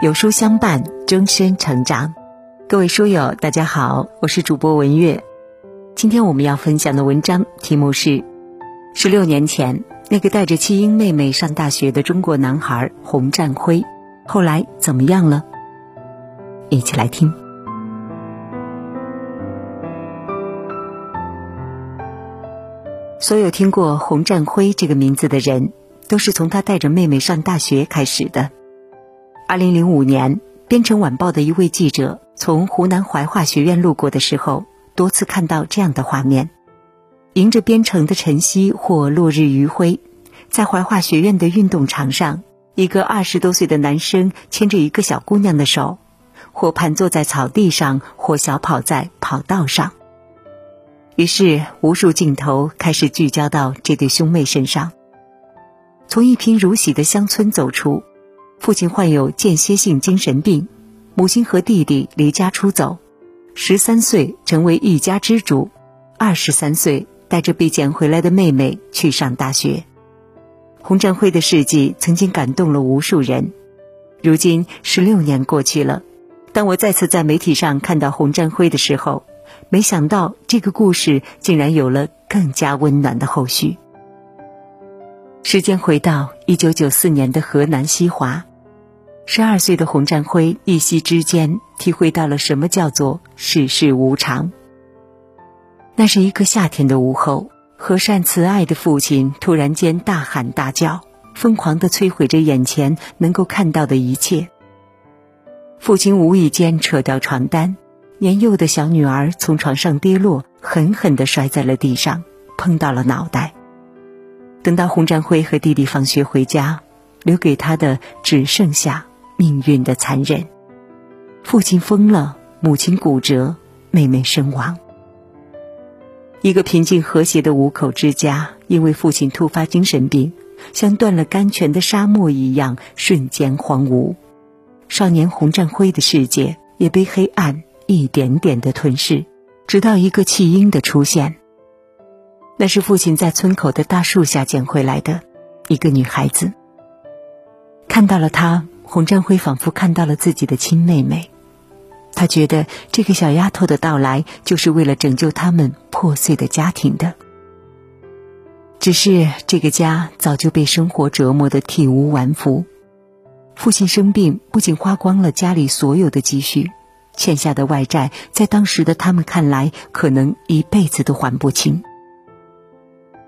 有书相伴，终身成长。各位书友，大家好，我是主播文月。今天我们要分享的文章题目是：十六年前那个带着弃婴妹妹上大学的中国男孩洪战辉，后来怎么样了？一起来听。所有听过洪战辉这个名字的人，都是从他带着妹妹上大学开始的。二零零五年，编程晚报的一位记者从湖南怀化学院路过的时候，多次看到这样的画面：迎着编程的晨曦或落日余晖，在怀化学院的运动场上，一个二十多岁的男生牵着一个小姑娘的手，或盘坐在草地上，或小跑在跑道上。于是，无数镜头开始聚焦到这对兄妹身上。从一贫如洗的乡村走出。父亲患有间歇性精神病，母亲和弟弟离家出走，十三岁成为一家之主，二十三岁带着被捡回来的妹妹去上大学。洪占辉的事迹曾经感动了无数人，如今十六年过去了，当我再次在媒体上看到洪占辉的时候，没想到这个故事竟然有了更加温暖的后续。时间回到一九九四年的河南西华。十二岁的洪占辉一夕之间体会到了什么叫做世事无常。那是一个夏天的午后，和善慈爱的父亲突然间大喊大叫，疯狂的摧毁着眼前能够看到的一切。父亲无意间扯掉床单，年幼的小女儿从床上跌落，狠狠的摔在了地上，碰到了脑袋。等到洪占辉和弟弟放学回家，留给他的只剩下。命运的残忍，父亲疯了，母亲骨折，妹妹身亡。一个平静和谐的五口之家，因为父亲突发精神病，像断了甘泉的沙漠一样，瞬间荒芜。少年洪占辉的世界也被黑暗一点点的吞噬，直到一个弃婴的出现。那是父亲在村口的大树下捡回来的一个女孩子，看到了她。洪占辉仿佛看到了自己的亲妹妹，他觉得这个小丫头的到来就是为了拯救他们破碎的家庭的。只是这个家早就被生活折磨得体无完肤，父亲生病不仅花光了家里所有的积蓄，欠下的外债在当时的他们看来可能一辈子都还不清。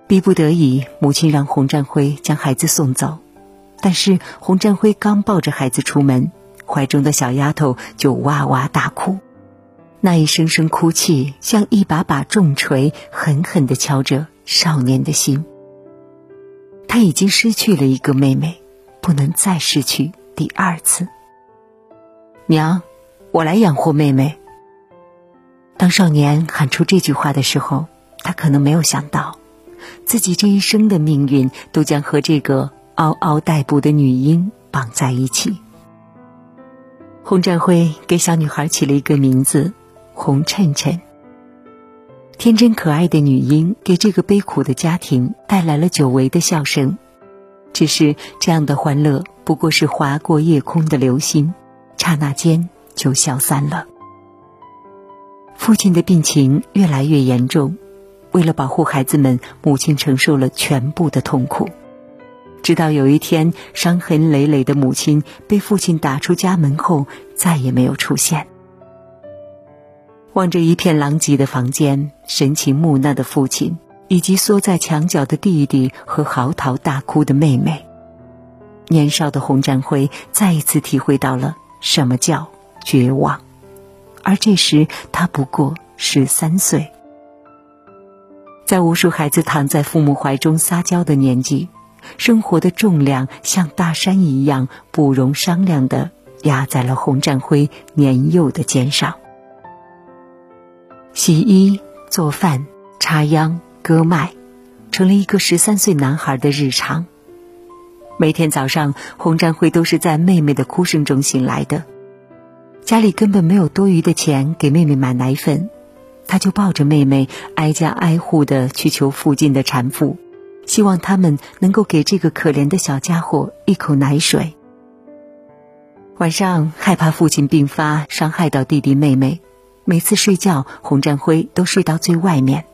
逼不得已，母亲让洪占辉将孩子送走。但是洪占辉刚抱着孩子出门，怀中的小丫头就哇哇大哭，那一声声哭泣像一把把重锤，狠狠地敲着少年的心。他已经失去了一个妹妹，不能再失去第二次。娘，我来养活妹妹。当少年喊出这句话的时候，他可能没有想到，自己这一生的命运都将和这个。嗷嗷待哺的女婴绑在一起。洪占辉给小女孩起了一个名字——洪衬衬。天真可爱的女婴给这个悲苦的家庭带来了久违的笑声。只是这样的欢乐不过是划过夜空的流星，刹那间就消散了。父亲的病情越来越严重，为了保护孩子们，母亲承受了全部的痛苦。直到有一天，伤痕累累的母亲被父亲打出家门后，再也没有出现。望着一片狼藉的房间，神情木讷的父亲，以及缩在墙角的弟弟和嚎啕大哭的妹妹，年少的洪占辉再一次体会到了什么叫绝望。而这时，他不过十三岁，在无数孩子躺在父母怀中撒娇的年纪。生活的重量像大山一样不容商量的压在了洪占辉年幼的肩上。洗衣、做饭、插秧、割麦，成了一个十三岁男孩的日常。每天早上，洪占辉都是在妹妹的哭声中醒来的。家里根本没有多余的钱给妹妹买奶粉，他就抱着妹妹挨家挨户的去求附近的产妇。希望他们能够给这个可怜的小家伙一口奶水。晚上害怕父亲病发伤害到弟弟妹妹，每次睡觉洪占辉都睡到最外面。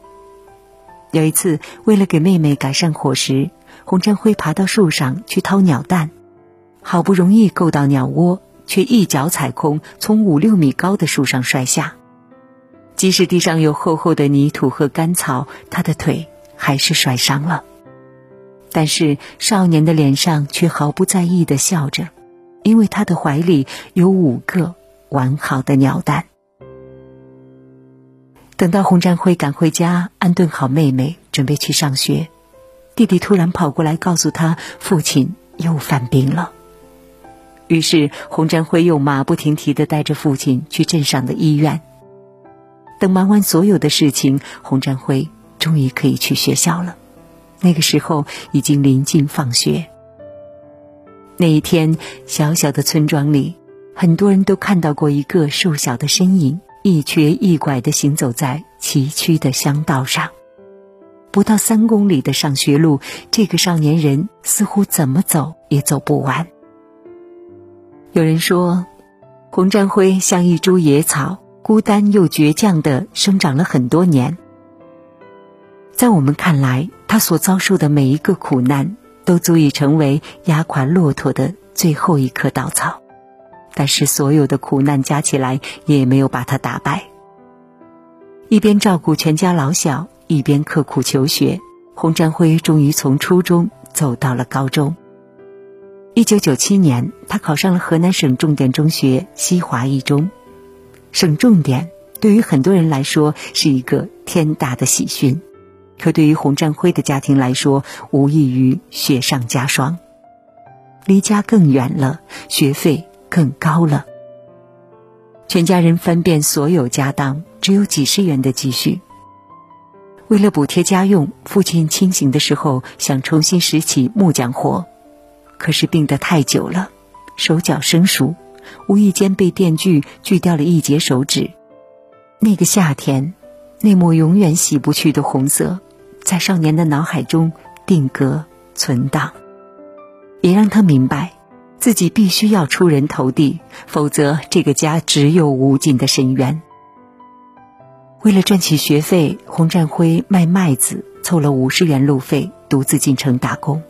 有一次，为了给妹妹改善伙食，洪占辉爬到树上去掏鸟蛋，好不容易够到鸟窝，却一脚踩空，从五六米高的树上摔下。即使地上有厚厚的泥土和干草，他的腿还是摔伤了。但是少年的脸上却毫不在意的笑着，因为他的怀里有五个完好的鸟蛋。等到洪占辉赶回家，安顿好妹妹，准备去上学，弟弟突然跑过来告诉他，父亲又犯病了。于是洪占辉又马不停蹄的带着父亲去镇上的医院。等忙完所有的事情，洪占辉终于可以去学校了。那个时候已经临近放学。那一天，小小的村庄里，很多人都看到过一个瘦小的身影。一瘸一拐地行走在崎岖的乡道上，不到三公里的上学路，这个少年人似乎怎么走也走不完。有人说，洪占辉像一株野草，孤单又倔强地生长了很多年。在我们看来，他所遭受的每一个苦难，都足以成为压垮骆驼的最后一棵稻草。但是所有的苦难加起来也没有把他打败。一边照顾全家老小，一边刻苦求学，洪占辉终于从初中走到了高中。一九九七年，他考上了河南省重点中学西华一中。省重点对于很多人来说是一个天大的喜讯，可对于洪占辉的家庭来说，无异于雪上加霜。离家更远了，学费。更高了。全家人翻遍所有家当，只有几十元的积蓄。为了补贴家用，父亲清醒的时候想重新拾起木匠活，可是病得太久了，手脚生疏，无意间被电锯锯掉了一截手指。那个夏天，那抹永远洗不去的红色，在少年的脑海中定格存档，也让他明白。自己必须要出人头地，否则这个家只有无尽的深渊。为了赚取学费，洪占辉卖麦子凑了五十元路费，独自进城打工。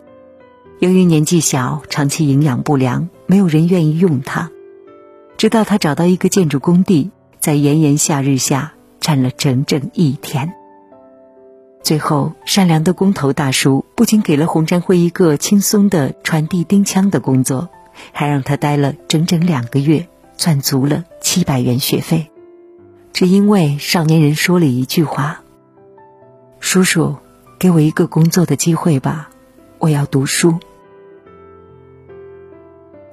由于年纪小，长期营养不良，没有人愿意用他。直到他找到一个建筑工地，在炎炎夏日下站了整整一天。最后，善良的工头大叔不仅给了洪占辉一个轻松的传递钉枪的工作。还让他待了整整两个月，赚足了七百元学费，只因为少年人说了一句话：“叔叔，给我一个工作的机会吧，我要读书。”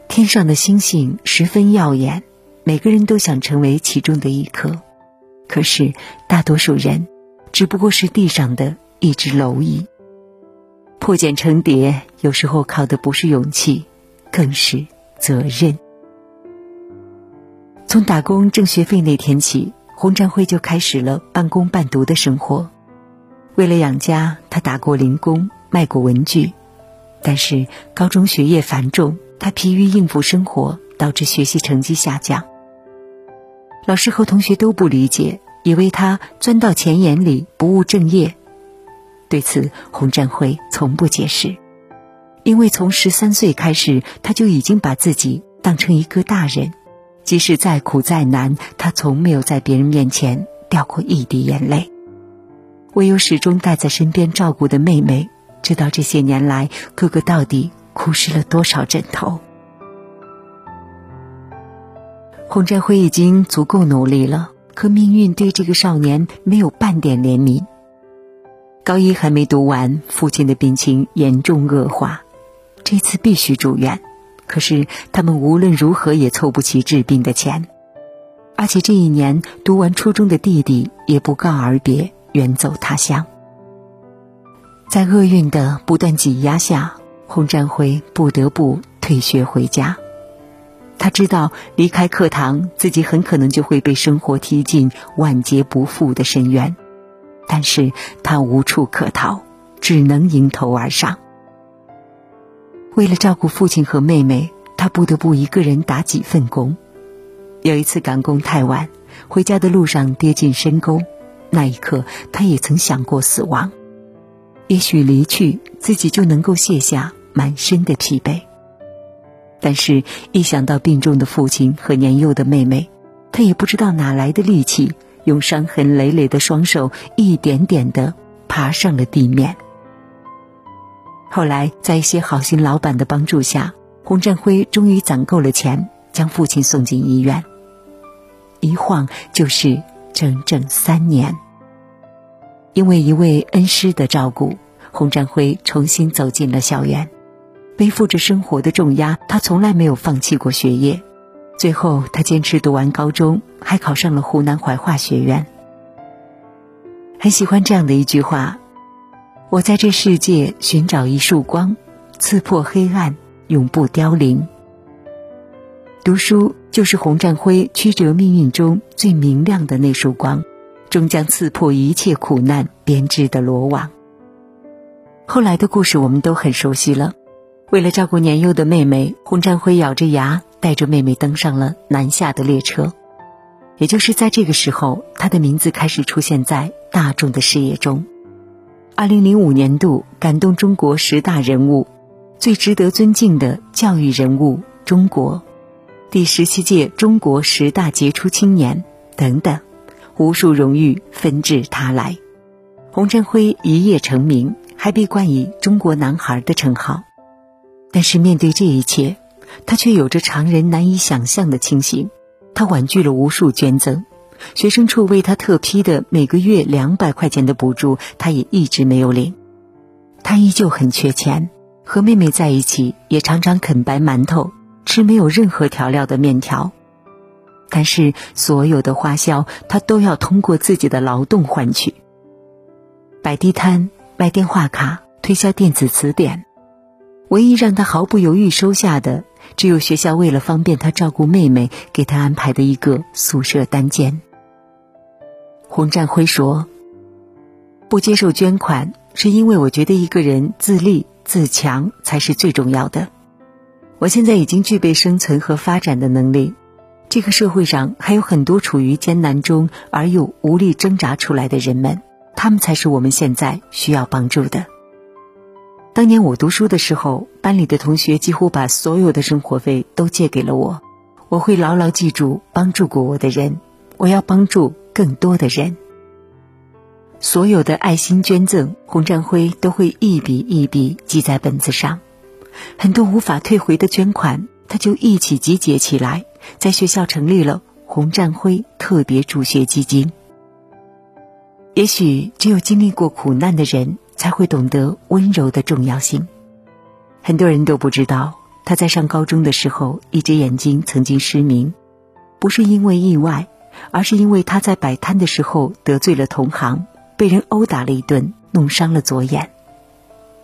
天上的星星十分耀眼，每个人都想成为其中的一颗，可是大多数人只不过是地上的一只蝼蚁。破茧成蝶，有时候靠的不是勇气。更是责任。从打工挣学费那天起，洪占辉就开始了半工半读的生活。为了养家，他打过零工，卖过文具。但是高中学业繁重，他疲于应付生活，导致学习成绩下降。老师和同学都不理解，以为他钻到钱眼里，不务正业。对此，洪战辉从不解释。因为从十三岁开始，他就已经把自己当成一个大人，即使再苦再难，他从没有在别人面前掉过一滴眼泪。唯有始终带在身边照顾的妹妹，知道这些年来哥哥到底哭湿了多少枕头。洪战辉已经足够努力了，可命运对这个少年没有半点怜悯。高一还没读完，父亲的病情严重恶化。这次必须住院，可是他们无论如何也凑不齐治病的钱，而且这一年读完初中的弟弟也不告而别，远走他乡。在厄运的不断挤压下，洪占辉不得不退学回家。他知道离开课堂，自己很可能就会被生活踢进万劫不复的深渊，但是他无处可逃，只能迎头而上。为了照顾父亲和妹妹，他不得不一个人打几份工。有一次赶工太晚，回家的路上跌进深沟，那一刻他也曾想过死亡。也许离去，自己就能够卸下满身的疲惫。但是，一想到病重的父亲和年幼的妹妹，他也不知道哪来的力气，用伤痕累累的双手一点点的爬上了地面。后来，在一些好心老板的帮助下，洪占辉终于攒够了钱，将父亲送进医院。一晃就是整整三年。因为一位恩师的照顾，洪占辉重新走进了校园。背负着生活的重压，他从来没有放弃过学业。最后，他坚持读完高中，还考上了湖南怀化学院。很喜欢这样的一句话：“我在这世界寻找一束光，刺破黑暗，永不凋零。”读书就是洪占辉曲折命运中最明亮的那束光，终将刺破一切苦难编织的罗网。后来的故事我们都很熟悉了。为了照顾年幼的妹妹，洪占辉咬着牙带着妹妹登上了南下的列车。也就是在这个时候，他的名字开始出现在大众的视野中。二零零五年度感动中国十大人物，最值得尊敬的教育人物，中国。第十七届中国十大杰出青年等等，无数荣誉纷至沓来。洪战辉一夜成名，还被冠以“中国男孩”的称号。但是面对这一切，他却有着常人难以想象的清醒。他婉拒了无数捐赠，学生处为他特批的每个月两百块钱的补助，他也一直没有领。他依旧很缺钱，和妹妹在一起也常常啃白馒头。吃没有任何调料的面条，但是所有的花销他都要通过自己的劳动换取。摆地摊、卖电话卡、推销电子词典，唯一让他毫不犹豫收下的，只有学校为了方便他照顾妹妹，给他安排的一个宿舍单间。洪占辉说：“不接受捐款，是因为我觉得一个人自立自强才是最重要的。”我现在已经具备生存和发展的能力，这个社会上还有很多处于艰难中而又无力挣扎出来的人们，他们才是我们现在需要帮助的。当年我读书的时候，班里的同学几乎把所有的生活费都借给了我，我会牢牢记住帮助过我的人，我要帮助更多的人。所有的爱心捐赠，洪占辉都会一笔一笔记在本子上。很多无法退回的捐款，他就一起集结起来，在学校成立了洪占辉特别助学基金。也许只有经历过苦难的人，才会懂得温柔的重要性。很多人都不知道，他在上高中的时候，一只眼睛曾经失明，不是因为意外，而是因为他在摆摊的时候得罪了同行，被人殴打了一顿，弄伤了左眼。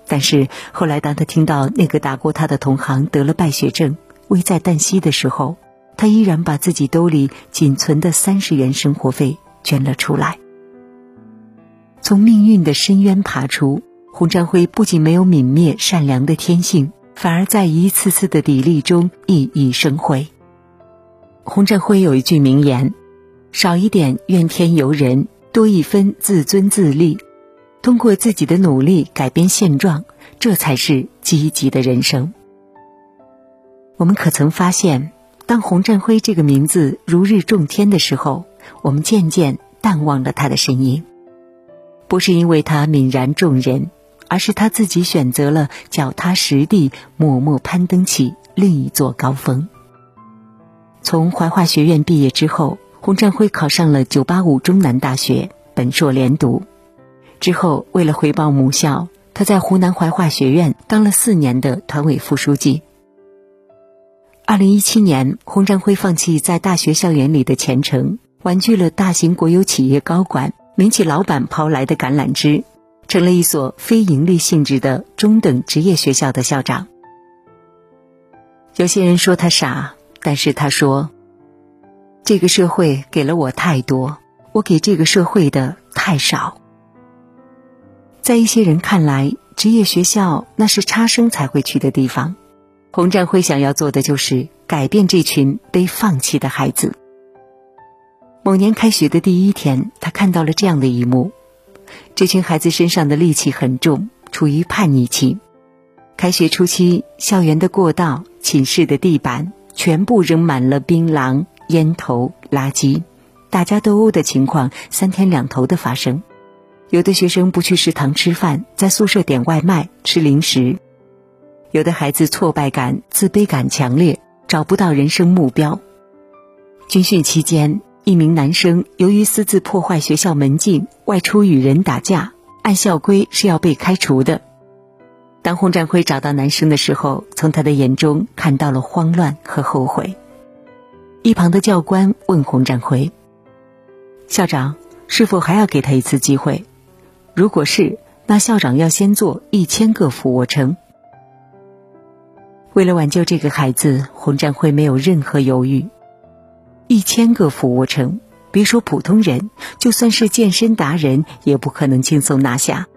但是后来，当他听到那个打过他的同行得了败血症，危在旦夕的时候，他依然把自己兜里仅存的三十元生活费捐了出来。从命运的深渊爬出，洪占辉不仅没有泯灭善良的天性，反而在一次次的砥砺中熠熠生辉。洪占辉有一句名言：“少一点怨天尤人，多一分自尊自立。”通过自己的努力改变现状，这才是积极的人生。我们可曾发现，当洪占辉这个名字如日中天的时候，我们渐渐淡忘了他的身影。不是因为他泯然众人，而是他自己选择了脚踏实地，默默攀登起另一座高峰。从怀化学院毕业之后，洪占辉考上了985中南大学，本硕连读。之后，为了回报母校，他在湖南怀化学院当了四年的团委副书记。二零一七年，洪占辉放弃在大学校园里的前程，婉拒了大型国有企业高管、民企老板抛来的橄榄枝，成了一所非盈利性质的中等职业学校的校长。有些人说他傻，但是他说：“这个社会给了我太多，我给这个社会的太少。”在一些人看来，职业学校那是差生才会去的地方，洪占辉想要做的就是改变这群被放弃的孩子。某年开学的第一天，他看到了这样的一幕：这群孩子身上的戾气很重，处于叛逆期。开学初期，校园的过道、寝室的地板全部扔满了槟榔、烟头、垃圾，打架斗殴的情况三天两头的发生。有的学生不去食堂吃饭，在宿舍点外卖吃零食；有的孩子挫败感、自卑感强烈，找不到人生目标。军训期间，一名男生由于私自破坏学校门禁，外出与人打架，按校规是要被开除的。当洪占辉找到男生的时候，从他的眼中看到了慌乱和后悔。一旁的教官问洪占辉：“校长，是否还要给他一次机会？如果是，那校长要先做一千个俯卧撑。”为了挽救这个孩子，洪占辉没有任何犹豫。一千个俯卧撑，别说普通人，就算是健身达人，也不可能轻松拿下。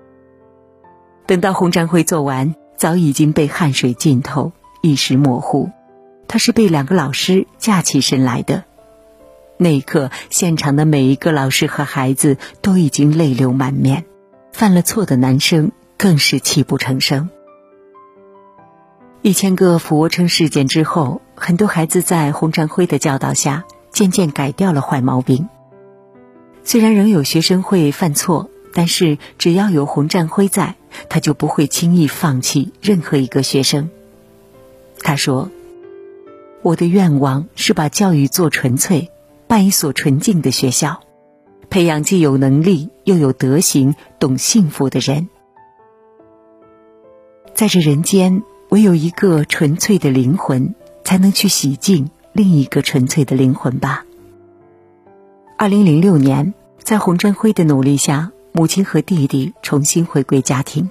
等到洪占辉做完，早已经被汗水浸透，意识模糊。他是被两个老师架起身来的。那一刻，现场的每一个老师和孩子都已经泪流满面，犯了错的男生更是泣不成声。一千个俯卧撑事件之后，很多孩子在洪占辉的教导下，渐渐改掉了坏毛病。虽然仍有学生会犯错。但是只要有洪占辉在，他就不会轻易放弃任何一个学生。他说：“我的愿望是把教育做纯粹，办一所纯净的学校，培养既有能力又有德行、懂幸福的人。在这人间，唯有一个纯粹的灵魂，才能去洗净另一个纯粹的灵魂吧。”二零零六年，在洪占辉的努力下。母亲和弟弟重新回归家庭，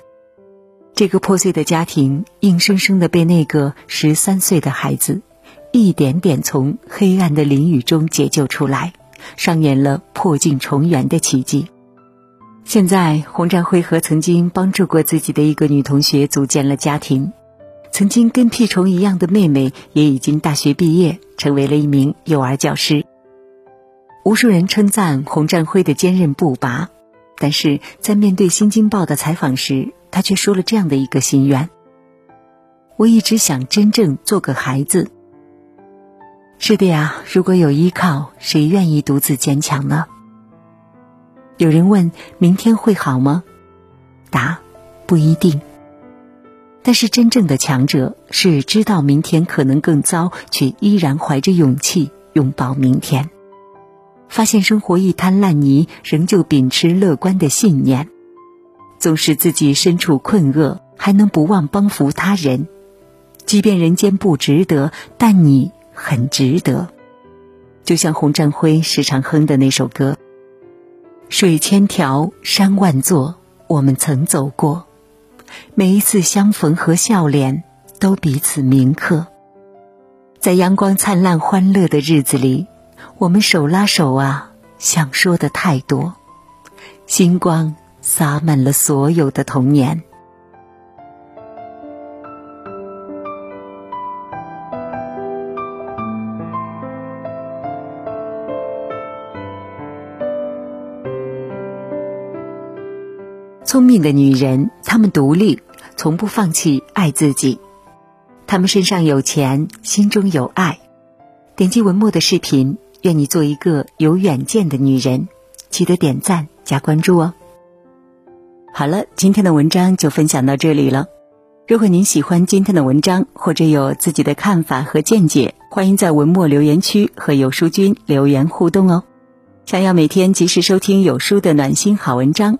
这个破碎的家庭硬生生的被那个十三岁的孩子一点点从黑暗的淋雨中解救出来，上演了破镜重圆的奇迹。现在，洪占辉和曾经帮助过自己的一个女同学组建了家庭，曾经跟屁虫一样的妹妹也已经大学毕业，成为了一名幼儿教师。无数人称赞洪占辉的坚韧不拔。但是在面对《新京报》的采访时，他却说了这样的一个心愿：“我一直想真正做个孩子。”是的呀，如果有依靠，谁愿意独自坚强呢？有人问：“明天会好吗？”答：“不一定。”但是真正的强者是知道明天可能更糟，却依然怀着勇气拥抱明天。发现生活一滩烂泥，仍旧秉持乐观的信念，纵使自己身处困厄，还能不忘帮扶他人。即便人间不值得，但你很值得。就像洪占辉时常哼的那首歌：“水千条，山万座，我们曾走过，每一次相逢和笑脸，都彼此铭刻。在阳光灿烂、欢乐的日子里。”我们手拉手啊，想说的太多，星光洒满了所有的童年。聪明的女人，她们独立，从不放弃爱自己。她们身上有钱，心中有爱。点击文末的视频。愿你做一个有远见的女人，记得点赞加关注哦。好了，今天的文章就分享到这里了。如果您喜欢今天的文章，或者有自己的看法和见解，欢迎在文末留言区和有书君留言互动哦。想要每天及时收听有书的暖心好文章，